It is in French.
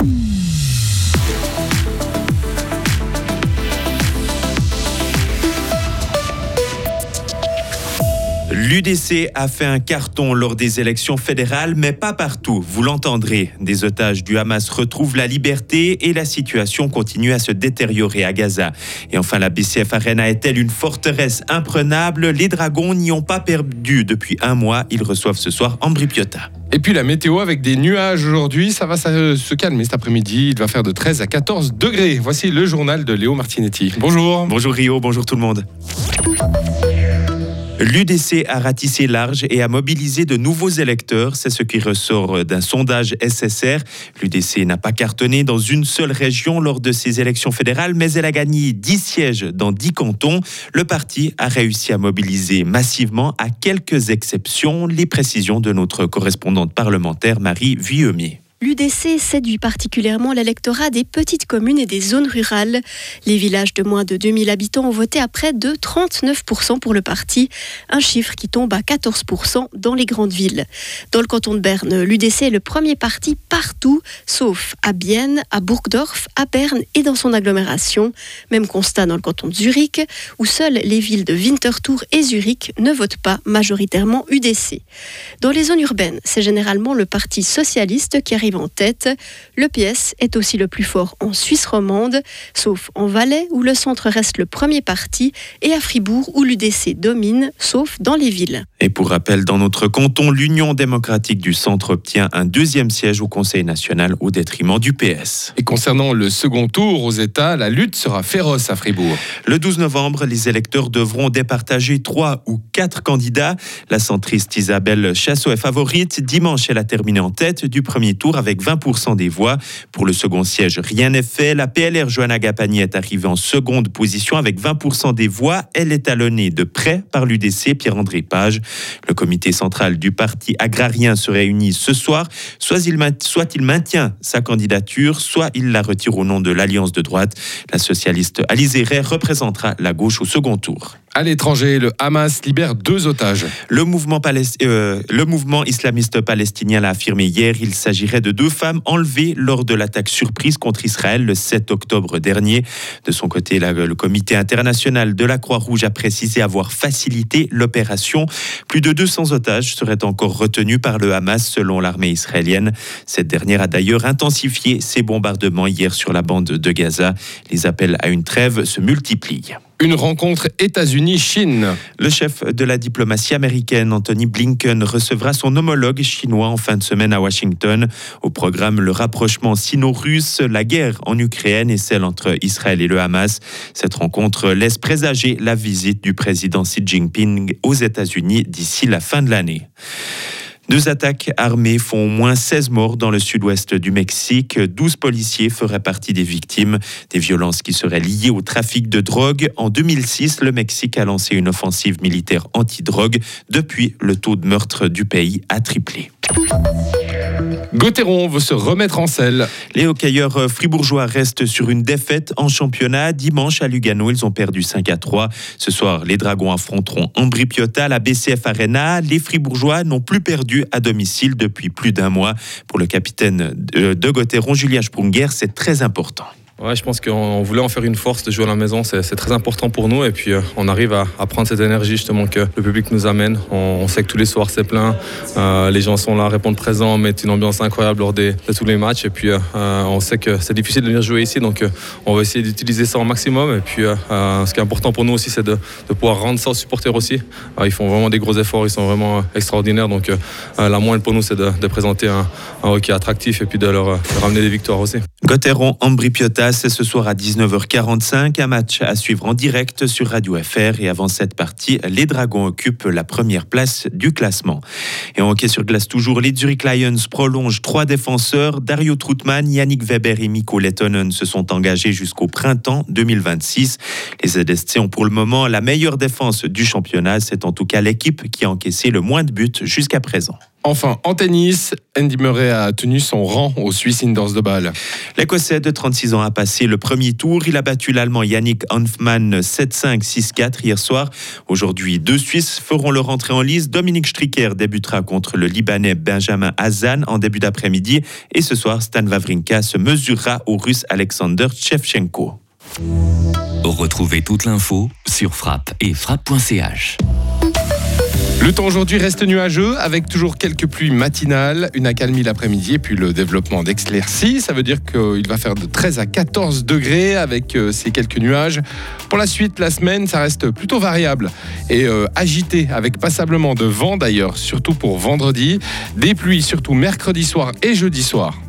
Bye. L'UDC a fait un carton lors des élections fédérales, mais pas partout. Vous l'entendrez. Des otages du Hamas retrouvent la liberté et la situation continue à se détériorer à Gaza. Et enfin, la BCF Arena est-elle une forteresse imprenable? Les Dragons n'y ont pas perdu depuis un mois. Ils reçoivent ce soir Ambri Piotta. Et puis la météo avec des nuages aujourd'hui, ça va se calmer cet après-midi. Il va faire de 13 à 14 degrés. Voici le journal de Léo Martinetti. Bonjour. Bonjour Rio, bonjour tout le monde. L'UDC a ratissé large et a mobilisé de nouveaux électeurs. C'est ce qui ressort d'un sondage SSR. L'UDC n'a pas cartonné dans une seule région lors de ses élections fédérales, mais elle a gagné 10 sièges dans 10 cantons. Le parti a réussi à mobiliser massivement, à quelques exceptions. Les précisions de notre correspondante parlementaire Marie Vuillemier. L'UDC séduit particulièrement l'électorat des petites communes et des zones rurales. Les villages de moins de 2000 habitants ont voté à près de 39% pour le parti, un chiffre qui tombe à 14% dans les grandes villes. Dans le canton de Berne, l'UDC est le premier parti partout, sauf à Bienne, à Burgdorf, à Berne et dans son agglomération. Même constat dans le canton de Zurich, où seules les villes de Winterthur et Zurich ne votent pas majoritairement UDC. Dans les zones urbaines, c'est généralement le Parti socialiste qui arrive en tête. Le PS est aussi le plus fort en Suisse romande, sauf en Valais où le centre reste le premier parti et à Fribourg où l'UDC domine, sauf dans les villes. Et pour rappel, dans notre canton, l'Union démocratique du centre obtient un deuxième siège au Conseil national au détriment du PS. Et concernant le second tour aux États, la lutte sera féroce à Fribourg. Le 12 novembre, les électeurs devront départager trois ou quatre candidats. La centriste Isabelle Chassot est favorite. Dimanche, elle a terminé en tête du premier tour avec 20% des voix. Pour le second siège, rien n'est fait. La PLR Johanna Gapani est arrivée en seconde position avec 20% des voix. Elle est talonnée de près par l'UDC Pierre-André Page. Le comité central du parti agrarien se réunit ce soir. Soit il, maintient sa candidature, soit il la retire au nom de l'Alliance de droite. La socialiste Alice représentera la gauche au second tour. À l'étranger, le Hamas libère deux otages. Le mouvement, euh, le mouvement islamiste palestinien l'a affirmé hier. Il s'agirait de deux femmes enlevées lors de l'attaque surprise contre Israël le 7 octobre dernier. De son côté, le comité international de la Croix-Rouge a précisé avoir facilité l'opération. Plus de 200 otages seraient encore retenus par le Hamas selon l'armée israélienne. Cette dernière a d'ailleurs intensifié ses bombardements hier sur la bande de Gaza. Les appels à une trêve se multiplient. Une rencontre États-Unis-Chine. Le chef de la diplomatie américaine, Anthony Blinken, recevra son homologue chinois en fin de semaine à Washington. Au programme, le rapprochement sino-russe, la guerre en Ukraine et celle entre Israël et le Hamas. Cette rencontre laisse présager la visite du président Xi Jinping aux États-Unis d'ici la fin de l'année. Deux attaques armées font au moins 16 morts dans le sud-ouest du Mexique. 12 policiers feraient partie des victimes. Des violences qui seraient liées au trafic de drogue. En 2006, le Mexique a lancé une offensive militaire anti-drogue. Depuis, le taux de meurtre du pays a triplé. Gauthieron veut se remettre en selle. Les hockeyeurs fribourgeois restent sur une défaite en championnat. Dimanche à Lugano, ils ont perdu 5 à 3. Ce soir, les Dragons affronteront Ambri Piotta à la BCF Arena. Les fribourgeois n'ont plus perdu à domicile depuis plus d'un mois. Pour le capitaine de Gauthieron, Julien Sprunger, c'est très important. Ouais, je pense qu'on voulait en faire une force de jouer à la maison, c'est très important pour nous et puis euh, on arrive à, prendre cette énergie justement que le public nous amène. On, sait que tous les soirs c'est plein, euh, les gens sont là, répondent présents, mettent une ambiance incroyable lors des, de tous les matchs et puis euh, on sait que c'est difficile de venir jouer ici donc on va essayer d'utiliser ça au maximum et puis ce qui est important pour nous aussi c'est de, pouvoir rendre ça aux supporters aussi. ils font vraiment des gros efforts, ils sont vraiment extraordinaires donc la moindre pour nous c'est de, présenter un, hockey attractif et puis de leur, ramener des victoires aussi. Gauthieron, Ambri c'est ce soir à 19h45. Un match à suivre en direct sur Radio FR. Et avant cette partie, les Dragons occupent la première place du classement. Et en hockey sur glace toujours, les Zurich Lions prolongent trois défenseurs. Dario Troutman, Yannick Weber et Mikko Lettonen se sont engagés jusqu'au printemps 2026. Les ZSC ont pour le moment la meilleure défense du championnat. C'est en tout cas l'équipe qui a encaissé le moins de buts jusqu'à présent. Enfin, en tennis, Andy Murray a tenu son rang au Swiss Indoors de Bâle. L'Écossais de 36 ans a passé le premier tour. Il a battu l'Allemand Yannick Hanfmann 7-5, 6-4 hier soir. Aujourd'hui, deux Suisses feront leur entrée en lice. Dominique Stricker débutera contre le Libanais Benjamin Hazan en début d'après-midi. Et ce soir, Stan Wawrinka se mesurera au Russe Alexander Tchevchenko. Retrouvez toute l'info sur frappe et frappe.ch. Le temps aujourd'hui reste nuageux avec toujours quelques pluies matinales, une accalmie l'après-midi et puis le développement d'exclaircies. Ça veut dire qu'il va faire de 13 à 14 degrés avec euh, ces quelques nuages. Pour la suite, la semaine, ça reste plutôt variable et euh, agité avec passablement de vent d'ailleurs, surtout pour vendredi. Des pluies surtout mercredi soir et jeudi soir.